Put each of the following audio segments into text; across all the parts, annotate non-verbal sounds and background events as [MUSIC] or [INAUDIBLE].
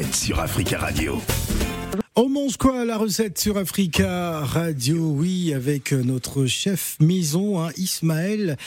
sur Africa Radio. On mange quoi la recette sur Africa Radio Oui, avec notre chef maison, hein, Ismaël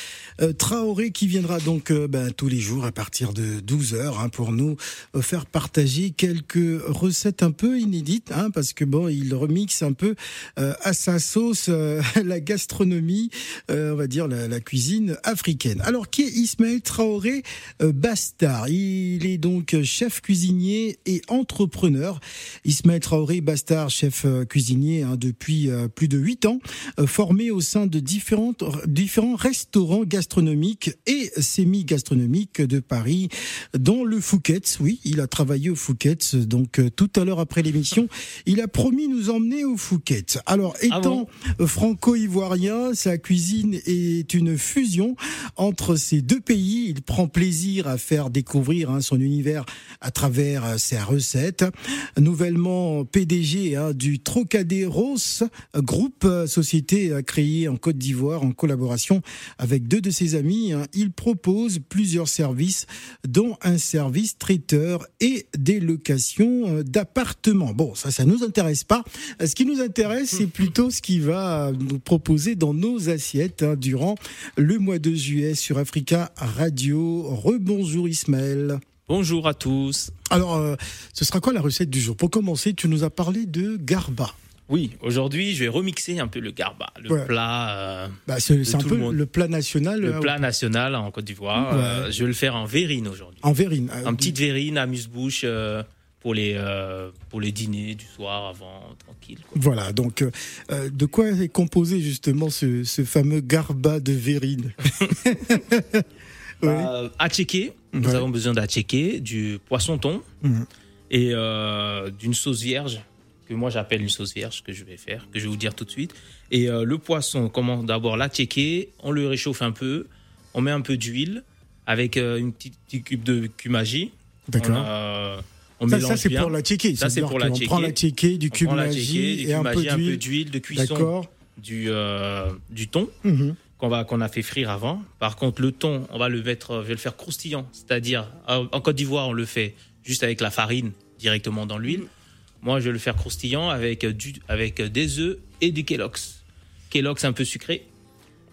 euh, Traoré, qui viendra donc euh, ben, tous les jours à partir de 12h hein, pour nous euh, faire partager quelques recettes un peu inédites, hein, parce que bon, il remixe un peu euh, à sa sauce euh, [LAUGHS] la gastronomie, euh, on va dire la, cuisine africaine. Alors, qui est Ismaël Traoré euh, Bastard? Il est donc chef cuisinier et entrepreneur. Ismaël Traoré Bastard, chef euh, cuisinier hein, depuis euh, plus de huit ans, euh, formé au sein de différentes, différents restaurants gastronomiques et semi-gastronomiques de Paris, dont le Fouquet's. Oui, il a travaillé au Fouquet's. Donc tout à l'heure après l'émission, il a promis nous emmener au Fouquet's. Alors Ah étant bon franco-ivoirien, sa cuisine est une fusion entre ces deux pays. Il prend plaisir à faire découvrir hein, son univers à travers ses recettes. Nouvellement PDG hein, du Trocaderos, groupe euh, société euh, créée en Côte d'Ivoire en collaboration avec deux de ses amis. hein. Il propose plusieurs services, dont un service traiteur et des locations euh, d'appartements. Bon, ça, ça nous intéresse pas. Euh, Ce qui nous intéresse, c'est plutôt ce qu'il va nous proposer dans nos assiettes hein, durant le mois de juillet sur Africa Radio. Rebonjour Ismaël. Bonjour à tous. Alors, euh, ce sera quoi la recette du jour? Pour commencer, tu nous as parlé de garba. Oui, aujourd'hui, je vais remixer un peu le garba, le Ouais. plat, euh, Bah, c'est un peu le monde. le plat national le euh, plat national en Côte d'Ivoire. Ouais. Euh, je vais le faire en verrine aujourd'hui. en verrine. En petite verrine, amuse-bouche pour les euh, pour les dîners du soir avant, tranquille. quoi. Voilà, donc euh, de quoi est composé justement ce, ce fameux garba de verrine? [LAUGHS] [LAUGHS] Ouais. Euh, attiéké, nous Ouais. avons besoin d'attiéké, du poisson thon Mhm. et euh, d'une sauce vierge que moi j'appelle une sauce vierge que je vais faire, que je vais vous dire tout de suite. Et euh, le poisson, comment d'abord l'attiéké, on le réchauffe un peu, on met un peu d'huile avec euh, une petite, petite cube de cumagie. D'accord. On, on Ça, c'est pour la. Ça, c'est pour la On prend la du cube magie et un peu d'huile. de cuisson du, euh, du thon Mhm. Qu'on va qu'on a fait frire avant. Par contre, le thon, on va le mettre, je vais le faire croustillant, c'est-à-dire en Côte d'Ivoire, on le fait juste avec la farine directement dans l'huile. Moi, je vais le faire croustillant avec du avec des œufs et du Kellogg's. Kellogg's un peu sucré.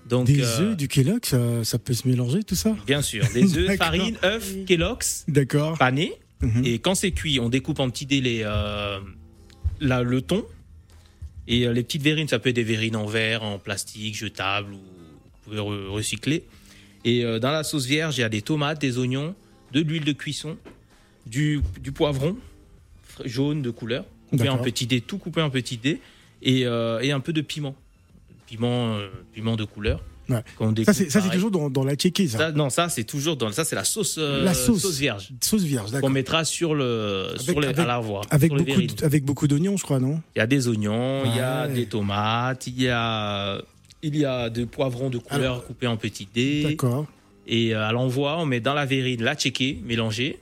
Donc Des euh, œufs, du Kellogg, ça, ça peut se mélanger tout ça bien sûr, des [LAUGHS] œufs, D'accord. farine, œufs, Kellogg's, D'accord. panés. Mhm. Et quand c'est cuit, on découpe en petits dés les, euh, la- le thon. Et euh, les petites verrines, ça peut être des verrines en verre, en plastique, jetables, ou vous pouvez re- recycler. Et euh, dans la sauce vierge, il y a des tomates, des oignons, de l'huile de cuisson, du, du poivron jaune de couleur, coupé en petits dés, tout coupé en petits dés, et, euh, et un peu de piment. Piment, euh, piment de couleur. Ouais. Ça, c'est toujours dans, dans la tchéké, ça. Ça, non, ça, c'est toujours dans. Ça, c'est la sauce, euh, La sauce. vierge Sauce vierge, qu'on mettra sur le Avec- sur les, avec- à l'armoire. Avec sur les beaucoup, verrines. de- avec beaucoup d'oignons, je crois, non? Il y a des oignons, il y a Ouais. des tomates, il y a il y a des poivrons de couleur Alors, coupés en petits dés. D'accord. Et euh, à l'envoi, on met dans la verrine la tchéké mélangée,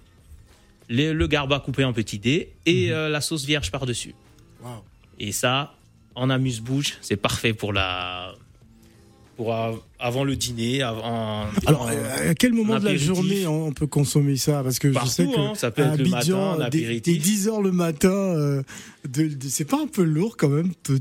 les- le garba coupé en petits dés et Mhm. euh, la sauce vierge par dessus. Waouh. Et ça, en amuse-bouche, c'est parfait pour la pour avant le dîner, avant. Alors, à quel moment de la journée on peut consommer ça? Parce que je Partout, sais que hein, ça peut à être le matin, Abidjan, dès, dès 10 heures le matin, euh, de- de- c'est pas un peu lourd quand même de,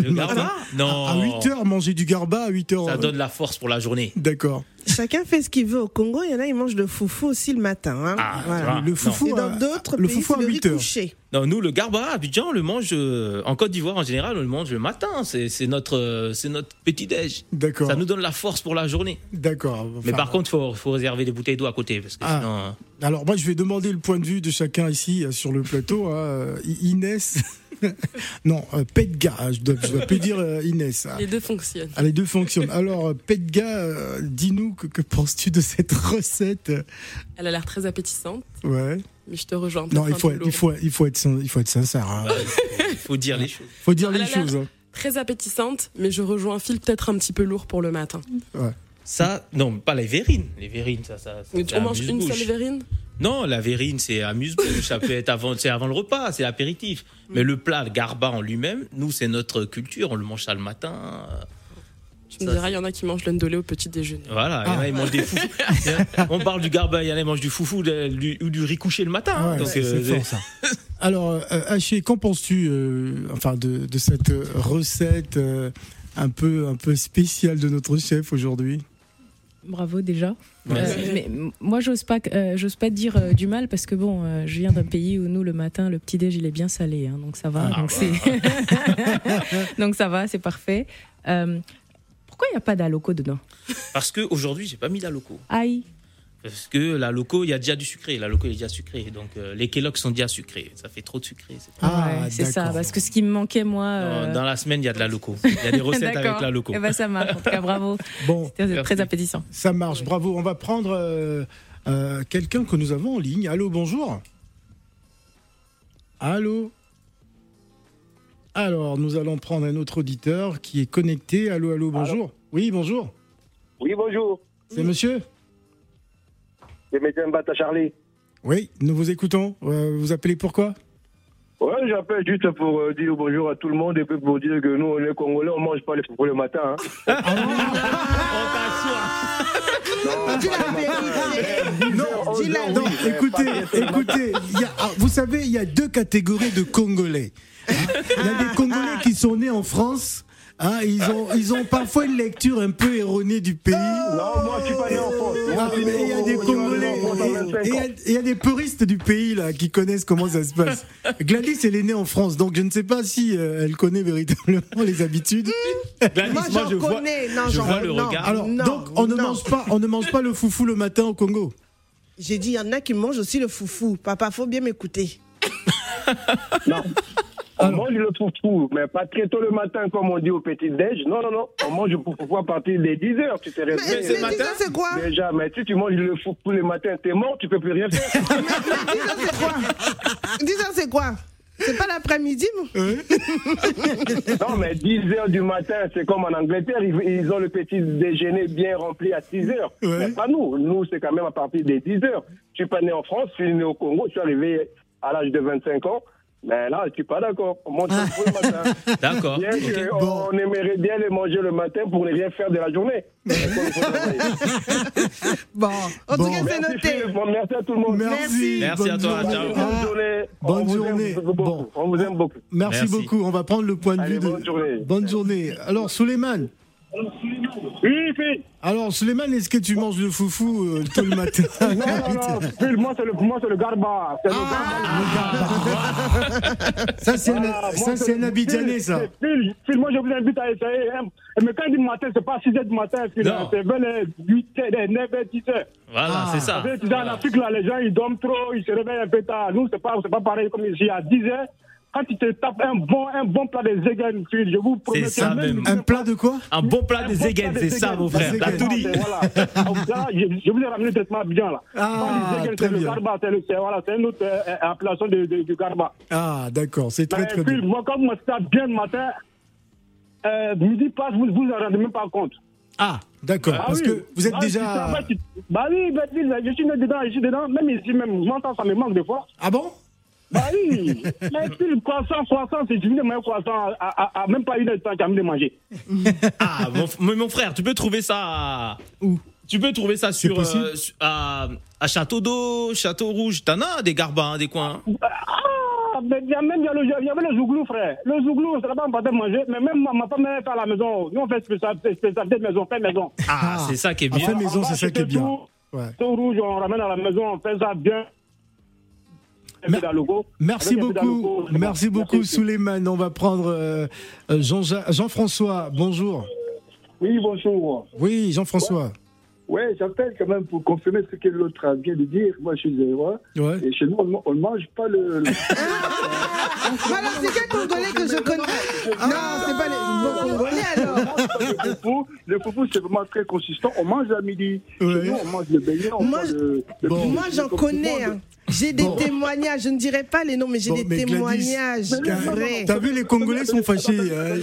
Le matin? garba? Non. À 8 heures, manger du garba à 8 heures. Ça euh, donne la force pour la journée. D'accord. Chacun fait ce qu'il veut au Congo. Il y en a, ils mangent le foufou aussi le matin. hein. Ah, Voilà. tu vois. Le foufou, Et dans d'autres le pays, foufou à c'est le riz 8 heures. couché. Non, nous, le garba à Abidjan, on le mange euh, en Côte d'Ivoire en général, on le mange le matin. C'est c'est notre, euh, c'est notre petit-déj. D'accord. Ça nous donne la force pour la journée. D'accord. Mais par contre, il faut, faut réserver des bouteilles d'eau à côté. Parce que Ah. sinon, euh, Alors moi je vais demander le point de vue de chacun ici sur le plateau. hein. Inès, [LAUGHS] non, euh, Pedga, hein, je dois, je dois plus dire euh, Inès. Les deux fonctionnent. Ah, les deux fonctionnent. Alors euh, Pedga, euh, dis-nous que, que penses-tu de cette recette? Elle a l'air très appétissante, Ouais. mais je te rejoins. Non, il faut, peu il faut, il faut être, il faut être sincère. hein. il faut dire les choses. Faut dire les choses. hein. Très appétissante, mais je rejoins Phil peut-être un petit peu lourd pour le matin. Ça, non, pas les verrines. Les verrines, ça, ça. ça on mange une seule verrine? Non, la verrine, c'est amuse-bouche. ça peut être avant, c'est avant le repas, c'est l'apéritif. Mm. Mais le plat, le garba en lui-même, nous, c'est notre culture. On le mange ça le matin. Tu me diras, il y en a qui mangent l'endolé au petit déjeuner. Voilà, il y en a, ils mangent des foufous. [LAUGHS] On parle du garba, il y en a, ils mangent du foufou du- ou du riz couché le matin. Ah hein. c'est euh, fort ça. Alors, euh, Haché, qu'en penses-tu euh, enfin, de, de cette recette euh, un, peu, un peu spéciale de notre chef aujourd'hui? Bravo déjà. Euh, mais moi, j'ose pas, euh, j'ose pas dire euh, du mal parce que bon, euh, je viens d'un pays où nous le matin, le petit déj il est bien salé, hein, donc ça va. Ah, donc bah. [LAUGHS] ça va, c'est parfait. Pourquoi il n'y a pas d'aloco dedans? Parce qu'aujourd'hui, j'ai pas mis la loco. Aïe. Parce que la loco, il y a déjà du sucré. La loco est déjà sucrée. Donc euh, les Kellogg's sont déjà sucrés. Ça fait trop de sucré. c'est Ah, Ouais, c'est ça, parce que ce qui me manquait moi. Dans, euh, dans la semaine, il y a de la loco. Il y a des [LAUGHS] recettes avec la loco. Eh ben ça marche. En tout cas, bravo. [LAUGHS] Bon, C'était très appétissant. ça marche, bravo. On va prendre euh, euh, quelqu'un que nous avons en ligne. Allô, bonjour. Allô Alors, nous allons prendre un autre auditeur qui est connecté. Allô, allô, bonjour. Oui, bonjour. Oui, bonjour. C'est monsieur C'est Médecin Bata Charlie. Oui, nous vous écoutons. Euh, vous appelez pourquoi Ouais, j'appelle juste pour euh, dire bonjour à tout le monde et puis pour dire que nous, on est Congolais, on mange pas les pour le matin. Hein. [LAUGHS] Dis la vérité. Non, Dis la non, écoutez, mais pas- écoutez, il y a- ah, vous savez, il y a deux catégories de Congolais. Il y a des Congolais qui sont nés en France. Hein, ils, ont, ils ont parfois une lecture un peu erronée du pays. Non, moi, je suis pas né en France. Ah, mais il y a des Congolais en France à et- 25 et il y a- y des puristes du pays là qui connaissent comment ça se passe. Gladys, elle est née en France, donc je ne sais pas si euh, elle connaît véritablement les habitudes. Gladys, Moi, moi, j'en je vois, connais. Non, je j'en- vois le non. regard. Alors, Non, donc on ne mange pas, on ne mange pas le foufou le matin au Congo. J'ai dit, il y en a qui mangent aussi le foufou. Papa, faut bien m'écouter. Non. On mange le foufou, mais pas très tôt le matin, comme on dit au petit-déj. Non, non, non. On mange le foufou à partir des 10 heures. Tu t'es Mais, réveillé. mais ça, c'est quoi? Déjà, mais si tu manges le foufou le matin, t'es mort, tu peux plus rien faire. [LAUGHS] Mais dis ça, c'est quoi? Dis ça, c'est quoi? C'est pas l'après-midi moi [LAUGHS] Non, mais 10 heures du matin, c'est comme en Angleterre, ils, ils ont le petit déjeuner bien rempli à 6 heures. Ouais. Mais pas nous. Nous, c'est quand même à partir des 10 heures. Je suis pas né en France, je suis né au Congo, je suis arrivé à l'âge de 25 ans. Mais là, je suis pas d'accord. On mange le foufou le matin. [LAUGHS] D'accord. Bien ok. qu'on Bon. on aimerait bien les manger le matin pour ne rien faire de la journée. [LAUGHS] Bon, en Bon. tout cas, c'est merci, noté. Merci à tout le monde. Merci. Merci à bonne toi, journée. Bonne Ah, journée. bonne on vous journée. Aime beaucoup. Bon. On vous aime beaucoup. Merci, Merci. beaucoup. On va prendre le point de Allez, vue de. bonne journée. Bonne journée. Alors, Suleiman. Oui, Phil. Alors, Suleiman, est-ce que tu manges le foufou euh, tôt le matin? [LAUGHS] Non, non, non. Phil, moi, c'est le, moi, c'est le garba. C'est le garba. Ça, c'est un, ça, un Abidjanais, ça. Phil, Phil, moi, je vous invite à essayer. hein. Mais quand il dit matin, c'est pas 6 h du matin, Phil. Hein. C'est vers les 8 h, 9 h, 10 h. Voilà, Ah. c'est ça. Tu sais, tu sais, en Afrique, là, les gens, ils dorment trop, ils se réveillent un peu tard. Nous, c'est pas, c'est pas pareil comme ici à 10 h. Quand tu te tapes un bon, un bon plat de zégan, Phil, je vous promets. C'est ça que même. Un plat de quoi Un bon plat de de c'est ça, mon frère. La T'as tout dit. Voilà. Donc là, je, je vous ai ramené traitement bien là. Ah, Quand très c'est le bien. garba, c'est voilà, une autre euh, euh, appellation de, de- du garba. Ah, d'accord, c'est très très bien. moi, comme moi, ça bien le matin, euh, midi passe, vous vous en rendez même pas compte. Ah, d'accord, Ah parce oui. que vous êtes Ah, tu déjà. Bah oui, bah, je suis dedans, je suis dedans, même ici, même, je m'entends, ça me manque de force. Ah bon? Bah oui, [LAUGHS] mais puis le croissant, croissant, c'est fini de manger croissant à, à- à même pas une heure de temps, de manger. [LAUGHS] Ah, mon, mais mon frère, tu peux trouver ça. Où? Tu peux trouver ça sur, euh, sur- à, à Château d'eau, Château Rouge. T'en as des garbins, des coins. Ah, mais il y a même il y a le- il y avait le zouglou, frère. Le zouglou, c'est pas on de manger, mais même ma, ma femme fait à la maison. Nous, on fait spécial- spécialité maison, fait maison. Ah, c'est ça qui est Ah, bien. fait maison, On va c'est ça qui est bien. tout, Ouais. tout rouge, on ramène à la maison, on fait ça bien. Merci beaucoup, merci beaucoup, Merci. Suleiman. On va prendre euh, euh, Jean- Jean-François. Bonjour. Oui, bonjour. Oui, Jean-François. Oui, j'appelle quand même pour confirmer ce que l'autre vient de dire. Moi, je suis zéro. Ouais. Et chez nous, on ne mange pas le. [LAUGHS] le- Alors, c'est quel Congolais que je connais Non, c'est pas les. Le foufou, le foufou, c'est vraiment très consistant. On mange à midi. Ouais. Chez nous, on mange le beignet, on Moi, mange le. le Bon. petit Moi, déjeuner j'en connais. hein. J'ai des Bon. témoignages. Je ne dirai pas les noms, mais j'ai Bon, des mais témoignages T'as- vu, les Congolais sont fâchés. hein.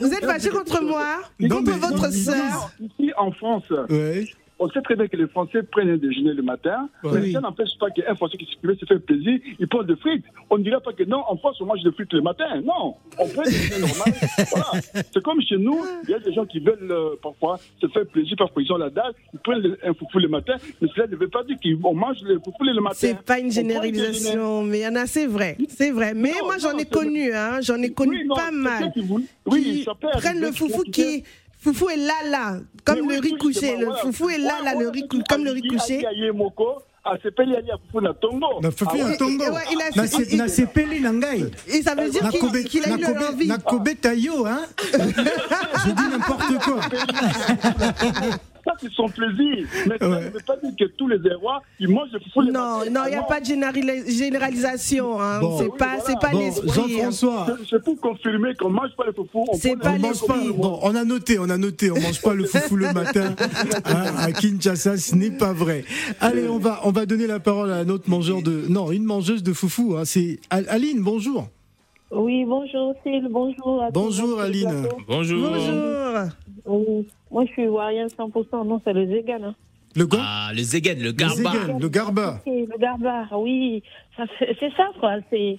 Vous êtes fâchés contre moi Non, Contre mais- votre sœur Ici, en France, Ouais. On sait très bien que les Français prennent un déjeuner le matin, mais ça n'empêche pas qu'un Français qui se fait plaisir, il prend des frites. On ne dirait pas que non, en France, on mange des frites le matin. Non, on prend des déjeuners normal. [LAUGHS] Voilà. C'est comme chez nous, il y a des gens qui veulent euh, parfois se faire plaisir parce qu'ils ont la dalle, ils prennent un foufou le matin, mais cela ne veut pas dire qu'on mange le foufou le matin. C'est pas une généralisation, mais il y en a, c'est vrai. C'est vrai. Mais Non, moi, j'en ai connu, hein. J'en ai connu Oui, non, pas mal. qui Oui, qui ça peut prennent le foufou qui. Foufou est là, là. Comme le oui, riz couché. justement, Le foufou est là, là, le comme le riz couché. Na ngai. Et ça veut dire qu'il Nakobe- qu'il a eu leur nakobe- envie. nakobeta yo. [LAUGHS] Je dis n'importe quoi. [LAUGHS] Ça, c'est son plaisir. Mais ça Ouais. ne veut pas dire que tous les Errois, ils mangent le foufou le Non, matin. non, il n'y a pas de générali- généralisation. Hein. Bon. C'est Oui, pas, voilà. c'est pas Bon, l'esprit. hein. Jean-François. C'est- C'est pour confirmer qu'on ne mange pas le foufou. on C'est pas l'esprit. Bon, on a noté, on a noté. On mange pas le foufou le matin hein, à Kinshasa. Ce n'est pas vrai. Allez, on va, on va donner la parole à un autre mangeur de, non, une mangeuse de foufou. hein. C'est Al- Aline. Bonjour. Oui, bonjour Cyril, bonjour à Bonjour, le le Aline. Bonjour. Bonjour. Oui. Moi, je suis ivoirienne 100%, non, c'est le Zégan. Hein. Le gars. Ah, le Zegen, le le Garba. Zégan, le Garba. Le garbar, oui, c'est ça, quoi. C'est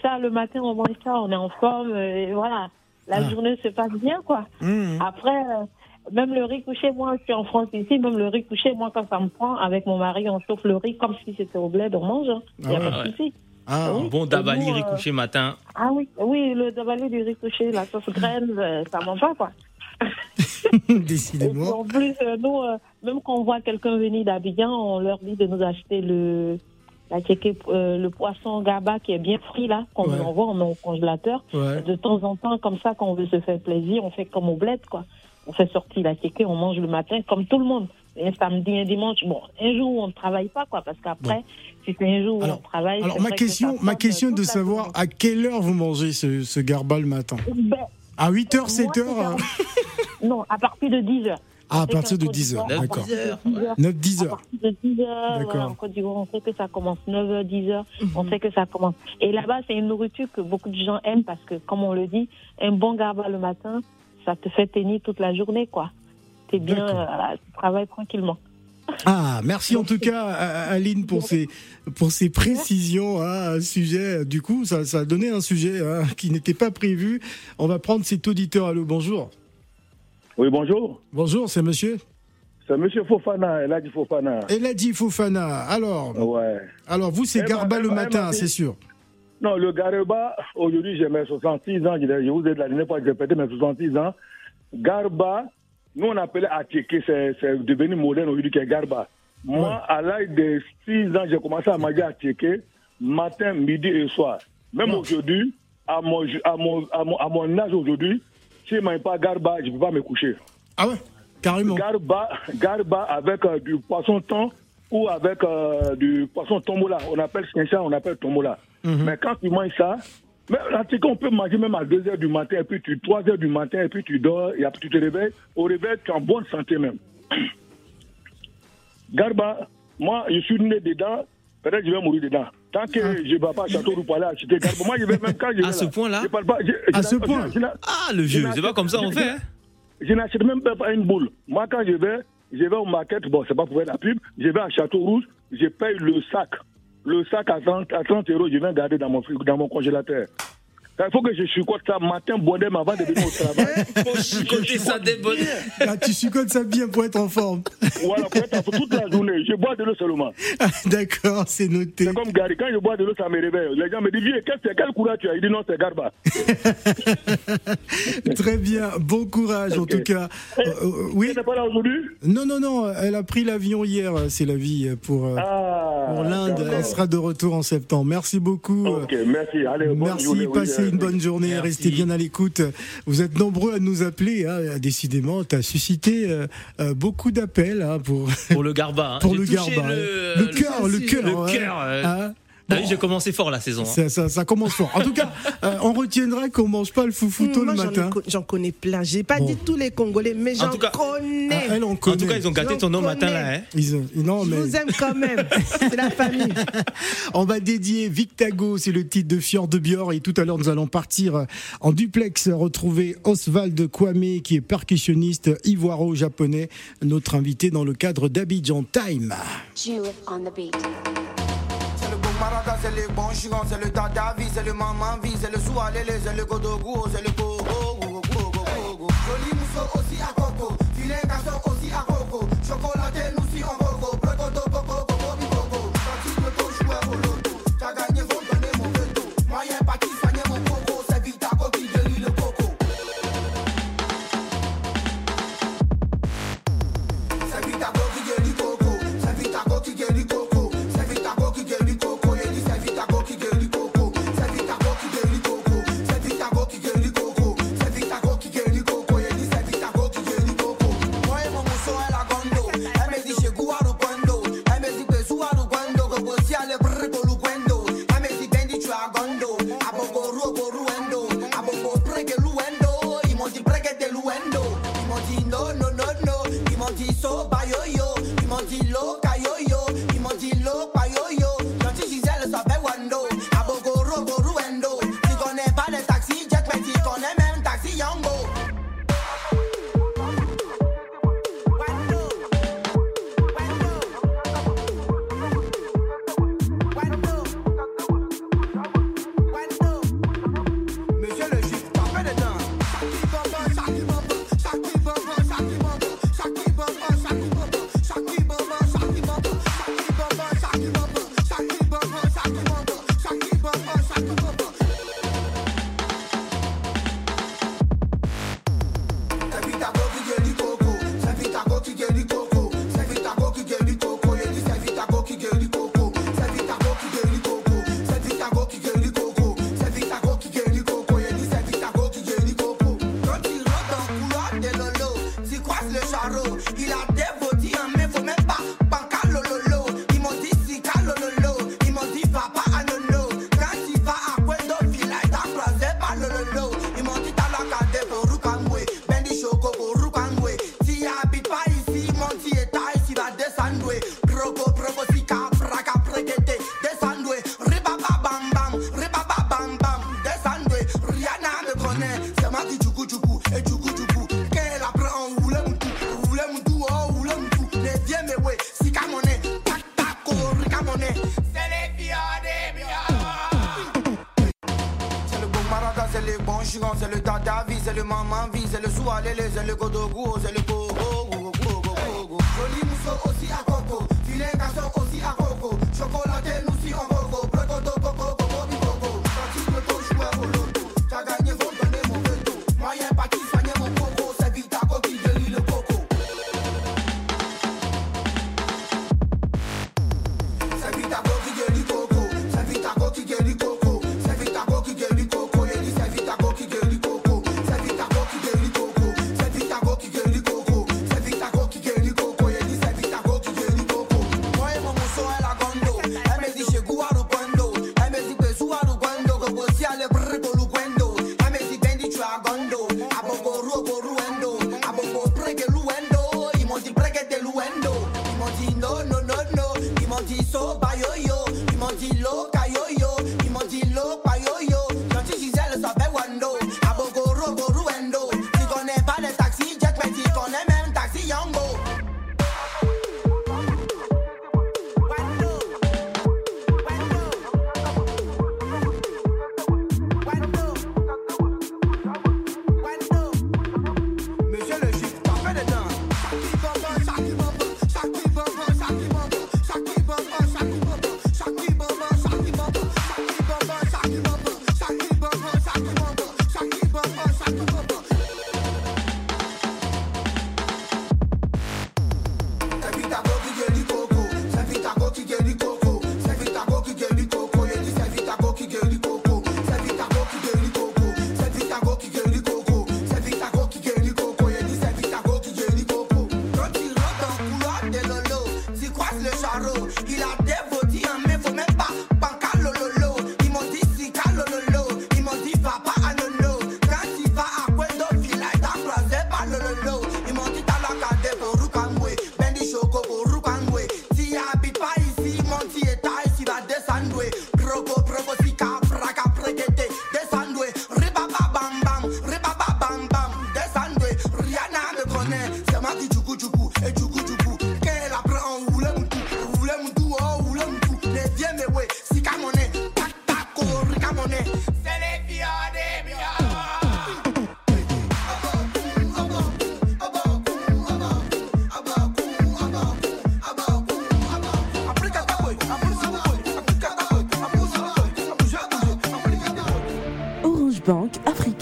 ça, le matin, on mange ça, on est en forme, et voilà. La Ah. journée se passe bien, quoi. Mmh. Après, euh, même le riz couché, moi, je suis en France ici, même le riz couché, moi, quand ça me prend, avec mon mari, on chauffe le riz comme si c'était au bled, on mange. Il n'y a Ah pas de ouais. souci. Ah, Oui. Bon Davali, Nous, riz euh, couché matin. Ah oui, oui, le dabalé du riz couché, la sauce graine, euh, ça mange pas, quoi. [LAUGHS] Décidément. en plus, euh, nous, euh, même quand on voit quelqu'un venir d'Abidjan, on leur dit de nous acheter le, la tchéké, euh, le poisson gaba qui est bien frit, là, qu'on Ouais. nous envoie, on met au congélateur. Ouais. De temps en temps, comme ça, quand on veut se faire plaisir, on fait comme au bled, quoi. On fait sortir la tchéké, on mange le matin, comme tout le monde. Un samedi, un dimanche, bon, un jour où on ne travaille pas, quoi, parce qu'après, si c'est un jour où Alors- on travaille. Alors ma question, ma question est de savoir à quelle heure vous mangez ce, ce Garba le matin Ben, À 8h, moi, 7h c'est [LAUGHS] Non, à partir de 10 heures. Ah, à partir de qu'en 10h, Côte d'Ivoire, d'accord. à partir de 10 heures, 9-10 À partir de 10 heures, D'accord. voilà, en Côte d'Ivoire, on sait que ça commence 9h, 10h, on sait que ça commence. Et là-bas, c'est une nourriture que beaucoup de gens aiment parce que, comme on le dit, un bon garba le matin, ça te fait tenir toute la journée, quoi. T'es bien, euh, voilà, travailles tranquillement. Ah, merci en tout [LAUGHS] cas à Aline pour ces, pour ces précisions hein, à un sujet. Du coup, ça, ça a donné un sujet hein, [LAUGHS] qui n'était pas prévu. On va prendre cet auditeur. Allô, bonjour. Oui, bonjour. Bonjour, c'est monsieur? C'est monsieur Fofana, elle a dit Fofana. Eladi Fofana. Alors, Ouais. alors vous, c'est Eh ben, Garba le eh matin, ben, c'est sûr. Non, le Garba, aujourd'hui, j'ai mes 66 ans. Je je vous ai de la dernière fois que j'ai pété mes 66 ans. Garba, nous, on appelait Attiqué, c'est devenu moderne aujourd'hui qui est Garba. Moi, à l'âge de 6 ans, j'ai commencé à manger Attiqué, matin, midi et soir. Même aujourd'hui, à mon, à, mon, à, mon, à mon âge aujourd'hui, si je ne mange pas Garba, je ne peux pas me coucher. Ah ouais, carrément. Garba, garba avec euh, du poisson thon ou avec euh, du poisson tombola. On appelle ça, on appelle tombola. Mhm. Mais quand tu manges ça, mais cas, on peut manger même à 2 h du matin, et puis tu 3 h du matin, et puis tu dors, et après tu te réveilles. Au réveil, tu es en bonne santé même. [COUGHS] Garba, moi, je suis né dedans, peut-être que je vais mourir dedans. Tant que je ne vais pas à Château pour aller acheter Garba, moi, je vais même quand je vais À ce là, point-là À ce point Ah, le jeu, c'est pas comme ça on fait. hein. je n'achète même pas une boule. Moi, quand je vais, je vais au market, bon, c'est pas pour faire la pub, je vais à Château Rouge, je paye le sac. Le sac à 30, à 30 euros, je viens garder dans mon, dans mon congélateur. Il faut que je chicote ça matin, bonhomme, avant de venir au travail. [LAUGHS] Faut chicoter ça des bonnes. Ah, tu chicotes ça bien pour être en forme. voilà, pour être en forme toute la journée. Je bois de l'eau seulement. Ah, D'accord, c'est noté. C'est comme Gary, quand je bois de l'eau, ça me réveille. Les gens me disent, Vieux, qu'est-ce que- quel courage tu as? Il dit, non, c'est Garba. [LAUGHS] Très bien, bon courage en tout cas. Euh, euh, oui Tu n'es pas là aujourd'hui? Non, non, non, elle a pris l'avion hier, c'est la vie pour, euh, Ah. pour l'Inde. Elle sera de retour en septembre. Merci beaucoup. Ok, merci. Allez, bonne Merci, journée. Passez euh, une bonne journée, Merci. restez bien à l'écoute. Vous êtes nombreux à nous appeler, hein. décidément, tu as suscité euh, euh, beaucoup d'appels hein, pour, Pour le Garba. hein. [LAUGHS] pour le Garba. Le, Le cœur, le cœur. Le hein. cœur. T'as vu, j'ai commencé fort la saison. Hein. Ça, commence fort. En tout cas, [LAUGHS] euh, on retiendra qu'on ne mange pas le foufou tôt le matin. J'en connais plein. J'ai pas dit tous les Congolais, mais j'en connais. Ah, elle. En tout cas, ils ont gâté ton nom matin là. Hein. Ils ont, non, mais... Je vous aime quand même. c'est la famille. [LAUGHS] on va dédier Victago, c'est le titre de Fior de Bior. Et tout à l'heure, nous allons partir en duplex retrouver Oswald Kwame, qui est percussionniste ivoiro-japonais, notre invité dans le cadre d'Abidjan Time. Jew on the beat. C'est le bon chiron, c'est le dada vie, c'est le maman vie, c'est le soualélé, c'est le godogo, c'est le go go go go go go. Joli mousseau aussi à coco, filet garçon aussi à coco, chocolaté No, no, no, no. He multi so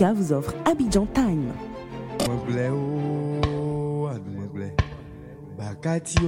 Africa vous offre Abidjan Time. Mwengle o, adu mwengle. Bakati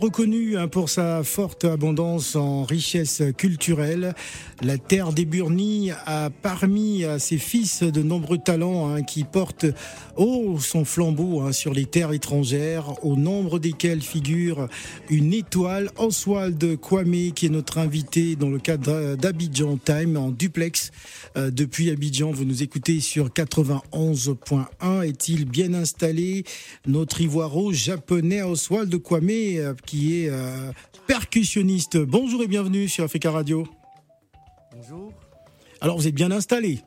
Il est reconnu hein, pour sa forte abondance en richesse culturelle. La terre des Burnis a parmi à ses fils de nombreux talents hein, qui portent haut son flambeau hein, sur les terres étrangères, au nombre desquels figure une étoile, Oswald Kwame, qui est notre invité dans le cadre d'Abidjan Time en duplex. Euh, depuis Abidjan, vous nous écoutez sur 91.1. Est-il bien installé? Notre ivoiro japonais Oswald Kwame, euh, qui est euh, percussionniste. Bonjour et bienvenue sur Africa Radio. Bonjour. Alors vous êtes bien installé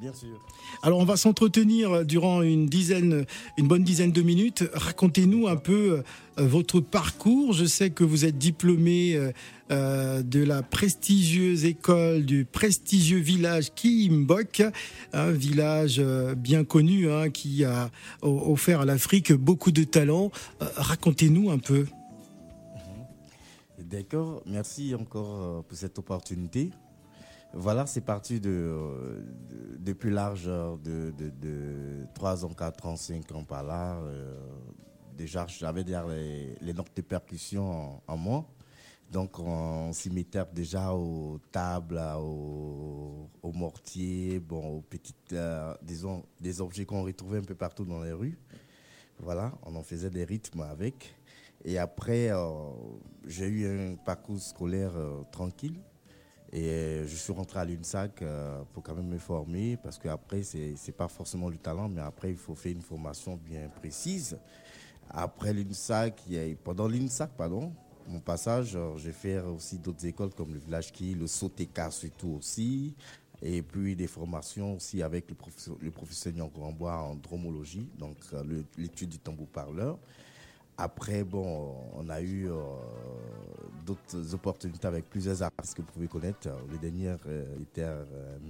Bien sûr. alors on va s'entretenir durant une dizaine, une bonne dizaine de minutes. Racontez-nous un peu euh, votre parcours. Je sais que vous êtes diplômé euh, de la prestigieuse école du prestigieux village Kiimbok, un village bien connu hein, qui a offert à l'Afrique beaucoup de talents. Racontez-nous un peu. D'accord, merci encore euh, pour cette opportunité. Voilà, c'est parti de, euh, de- depuis l'âge de, de, de 3 ans, 4 ans, 5 ans par là. euh, déjà, j'avais déjà les, notes de percussion en, moi. Donc, on s'y mettait déjà aux tables, aux, mortiers, bon, aux petites, euh, disons, des objets qu'on retrouvait un peu partout dans les rues. Voilà, on en faisait des rythmes avec. Et après, euh, j'ai eu un parcours scolaire euh, tranquille. Et euh, je suis rentré à l'UNSAC pour quand même me former, parce qu'après, c'est n'est pas forcément du talent, mais après, il faut faire une formation bien précise. Après l'UNSAC, pendant l'UNSAC, pardon, mon passage, j'ai fait aussi d'autres écoles comme le Village Qui, le Sotéka surtout aussi, et puis des formations aussi avec le professeur, le professeur en dromologie, donc le- l'étude du tambour parleur. Après, bon, on a eu euh, d'autres opportunités avec plusieurs artistes que vous pouvez connaître. Le dernier euh, était euh.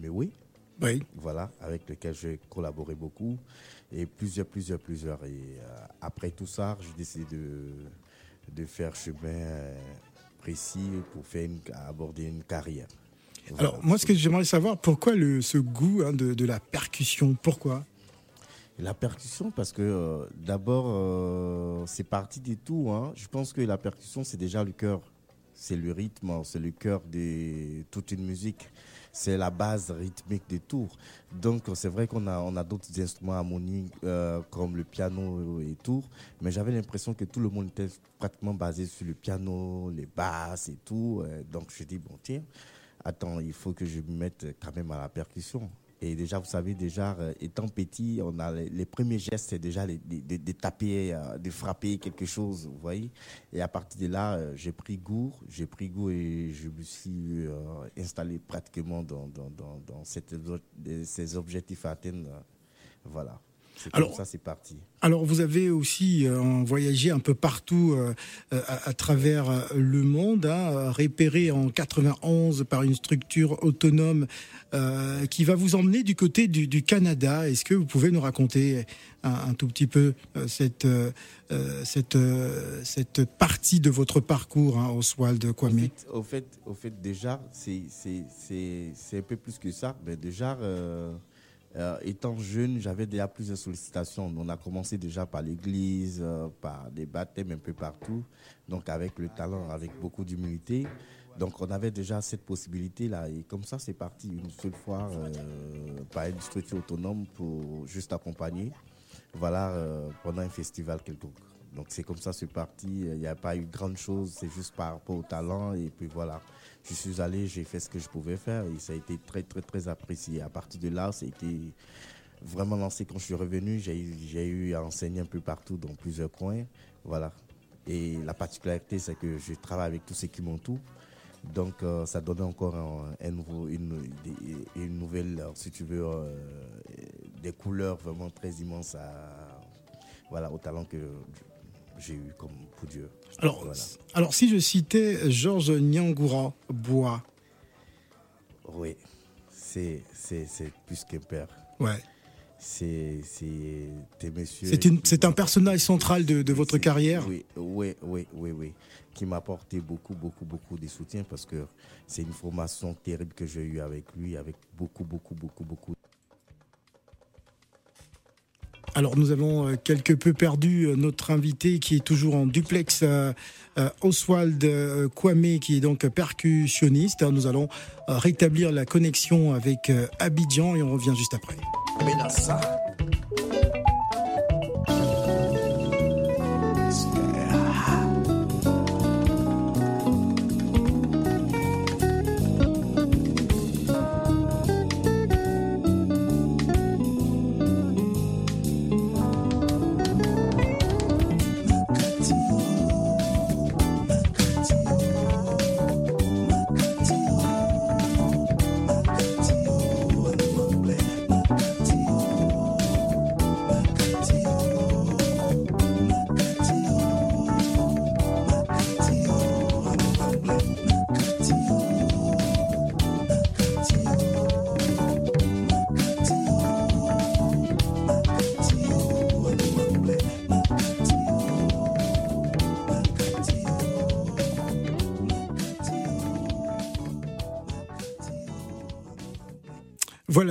Oui. Voilà, avec lequel j'ai collaboré beaucoup. Et plusieurs, plusieurs, plusieurs. Et euh, après tout ça, j'ai décidé de, de faire chemin euh, précis pour faire une- aborder une carrière. Voilà. Alors moi, ce que j'aimerais savoir, pourquoi le, ce goût hein, de, de la percussion? Pourquoi? La percussion, parce que euh, d'abord, euh, c'est parti du tout. hein. Je pense que la percussion, c'est déjà le cœur. C'est le rythme, c'est le cœur de toute une musique. c'est la base rythmique des tours. Donc c'est vrai qu'on a, on a d'autres instruments harmoniques euh, comme le piano et tout, mais j'avais l'impression que tout le monde était pratiquement basé sur le piano, les basses et tout. Donc je dis, bon tiens, attends, il faut que je me mette quand même à la percussion. Et déjà, vous savez, déjà, euh, étant petit, on a les, premiers gestes, c'est déjà de, taper, euh, de frapper quelque chose, vous voyez. Et à partir de là, euh, j'ai pris goût, j'ai pris goût et je me suis installé pratiquement dans, dans, dans, ces objectifs à atteindre. Voilà. Comme Alors- ça, c'est parti. Alors vous avez aussi euh, voyagé un peu partout euh, euh, à, à travers le monde, hein, repéré en 91 par une structure autonome euh, qui va vous emmener du côté du, du Canada. Est-ce que vous pouvez nous raconter un, un tout petit peu cette, cette, cette partie de votre parcours, hein, Oswald Kwame? Au fait, au fait déjà, c'est un peu plus que ça. Mais déjà, euh, étant jeune, j'avais déjà plusieurs sollicitations. On a commencé déjà par l'église, euh, par des baptêmes un peu partout. Donc avec le talent, avec beaucoup d'humilité. Donc on avait déjà cette possibilité-là. Et comme ça, c'est parti une seule fois euh, par une structure autonome pour juste accompagner. Voilà, pendant un festival quelconque. Donc c'est comme ça, c'est parti. Il n'y a pas eu grande chose, c'est juste par rapport au talent. Et puis voilà, je suis allé, j'ai fait ce que je pouvais faire et ça a été très, très, très apprécié. À partir de là, ça a été vraiment lancé quand je suis revenu. J'ai eu- à enseigner un peu partout dans plusieurs coins. Voilà. Et la particularité, c'est que je travaille avec tous ceux qui m'entourent. Donc, euh, ça donnait encore un, nouveau, une nouvelle, euh, si tu veux, euh, des couleurs vraiment très immenses à, voilà, au talent que j'ai eu comme pour Dieu. Alors, Voilà. alors si je citais Georges Nyangura Bois, Oui, c'est c'est- c'est plus qu'un père. Ouais. C'est messieurs. un personnage central de, de votre carrière? Oui, oui, oui, oui, oui. Qui m'a apporté beaucoup, beaucoup, beaucoup de soutien parce que c'est une formation terrible que j'ai eue avec lui, avec beaucoup, beaucoup, beaucoup, beaucoup. Alors nous avons euh, quelque peu perdu euh, notre invité qui est toujours en duplex, euh, Oswald Kwame, qui est donc percussionniste. Nous allons rétablir la connexion avec Abidjan et on revient juste après.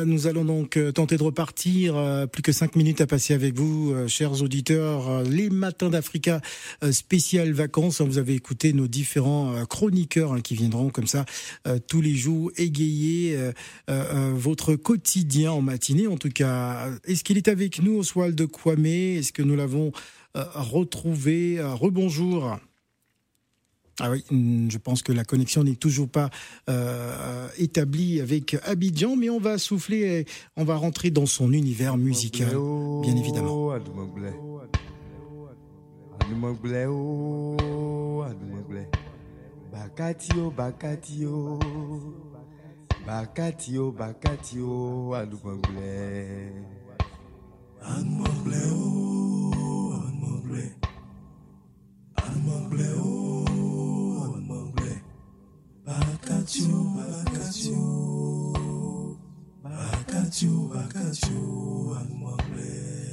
Nous allons donc euh, tenter de repartir. euh, plus que cinq minutes à passer avec vous, euh, chers auditeurs. Les matins d'Africa spécial vacances. Vous avez écouté nos différents chroniqueurs hein, qui viendront comme ça tous les jours égayer votre quotidien en matinée. En tout cas, est-ce qu'il est avec nous, Oswald Kwame? Est-ce que nous l'avons retrouvé? Rebonjour. Ah oui, hum, je pense que la connexion n'est toujours pas euh, établie avec Abidjan, mais on va souffler, et on va rentrer dans son univers musical, bien évidemment. Oh, oh, oh, Bakatio, Bakatio. Bakatio, Bakatio, Adumagle. Makatio,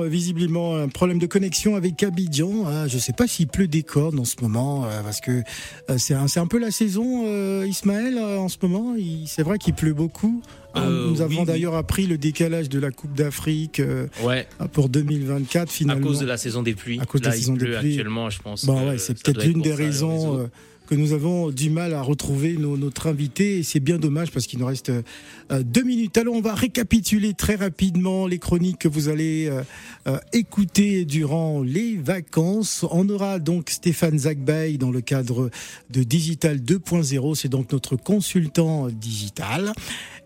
avons euh, visiblement un problème de connexion avec Abidjan. hein. Je ne sais pas s'il pleut des cordes en ce moment, euh, parce que euh, c'est un, peu la saison, Ismaël, en ce moment. C'est vrai qu'il pleut beaucoup. Euh, nous avons oui. d'ailleurs appris le décalage de la Coupe d'Afrique Ouais. pour 2024 À finalement. cause de la saison des pluies. À cause de la saison il des pluies. actuellement, je pense. Bah ouais, c'est peut-être l'une des raisons que nous avons du mal à retrouver nos- notre invité. Et c'est bien dommage parce qu'il nous reste euh, deux minutes. Alors, on va récapituler très rapidement les chroniques que vous allez euh, euh, écouter durant les vacances. On aura donc Stéphane Zagbay dans le cadre de Digital 2.0. C'est donc notre consultant digital.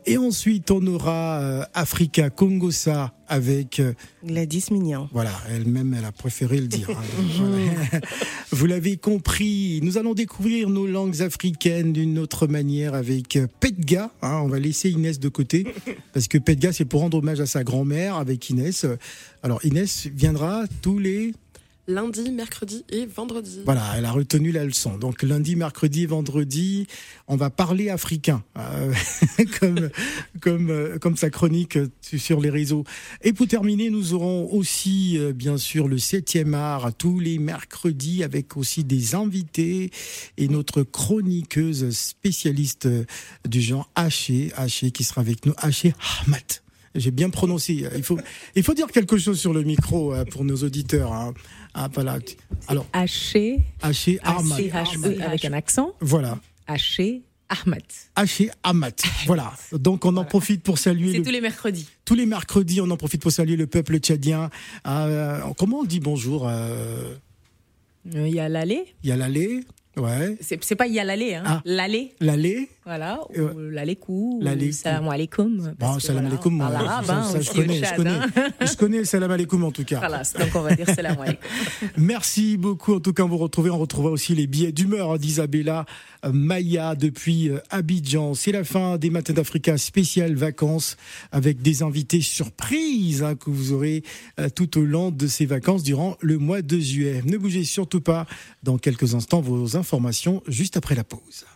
Et ensuite, on aura euh, Africa Congosa avec euh, Gladys Mignon. voilà, elle-même, elle a préféré le dire. hein. [LAUGHS] [LAUGHS] Vous l'avez compris, nous allons découvrir nos langues africaines d'une autre manière avec euh, Pedga. hein. on va laisser Inès de côté, parce que Pedga, c'est pour rendre hommage à sa grand-mère avec Inès. Alors, Inès viendra tous les... Lundi, mercredi et vendredi. Voilà, elle a retenu la leçon. Donc lundi, mercredi, vendredi, on va parler africain, euh, [LAUGHS] comme comme euh, comme sa chronique euh, sur les réseaux. Et pour terminer, nous aurons aussi bien sûr le 7e art tous les mercredis avec aussi des invités et notre chroniqueuse spécialiste du genre Haché, Haché qui sera avec nous, Haché Ahmad. J'ai bien prononcé. Il faut, il faut dire quelque chose sur le micro pour nos auditeurs. Hein. Ah, voilà. Alors, Haché. Haché Ahmad. H-E avec un accent. Voilà. Haché Ahmad. Haché Ahmad. Voilà. Donc, on en profite pour saluer. C'est le- tous les mercredis. tous les mercredis, on en profite pour saluer le peuple tchadien. Euh, comment on dit bonjour euh, Euh, Il y a l'allée. Il y a l'allée. Ouais. C'est c'est pas il y a l'allée, hein. Ah. L'allée. L'allée. Voilà. Euh, Ou l'allékou. l'allékou. ou Salam alaikum. Bon, salam alaikum. moi, arabe, ça, ça, je connais, je connais. hein. Je connais le salam alaikum en tout cas. Voilà, donc on va dire salam alaikum. [LAUGHS] Merci beaucoup. En tout cas, on vous retrouvez. On retrouvera aussi les billets d'humeur hein, d'Isabella euh, Maya depuis euh, Abidjan. C'est la fin des Matins d'Africa spécial vacances avec des invités surprises hein, que vous aurez euh, tout au long de ces vacances durant le mois de juillet. Ne bougez surtout pas. Dans quelques instants, vos informations juste après la pause.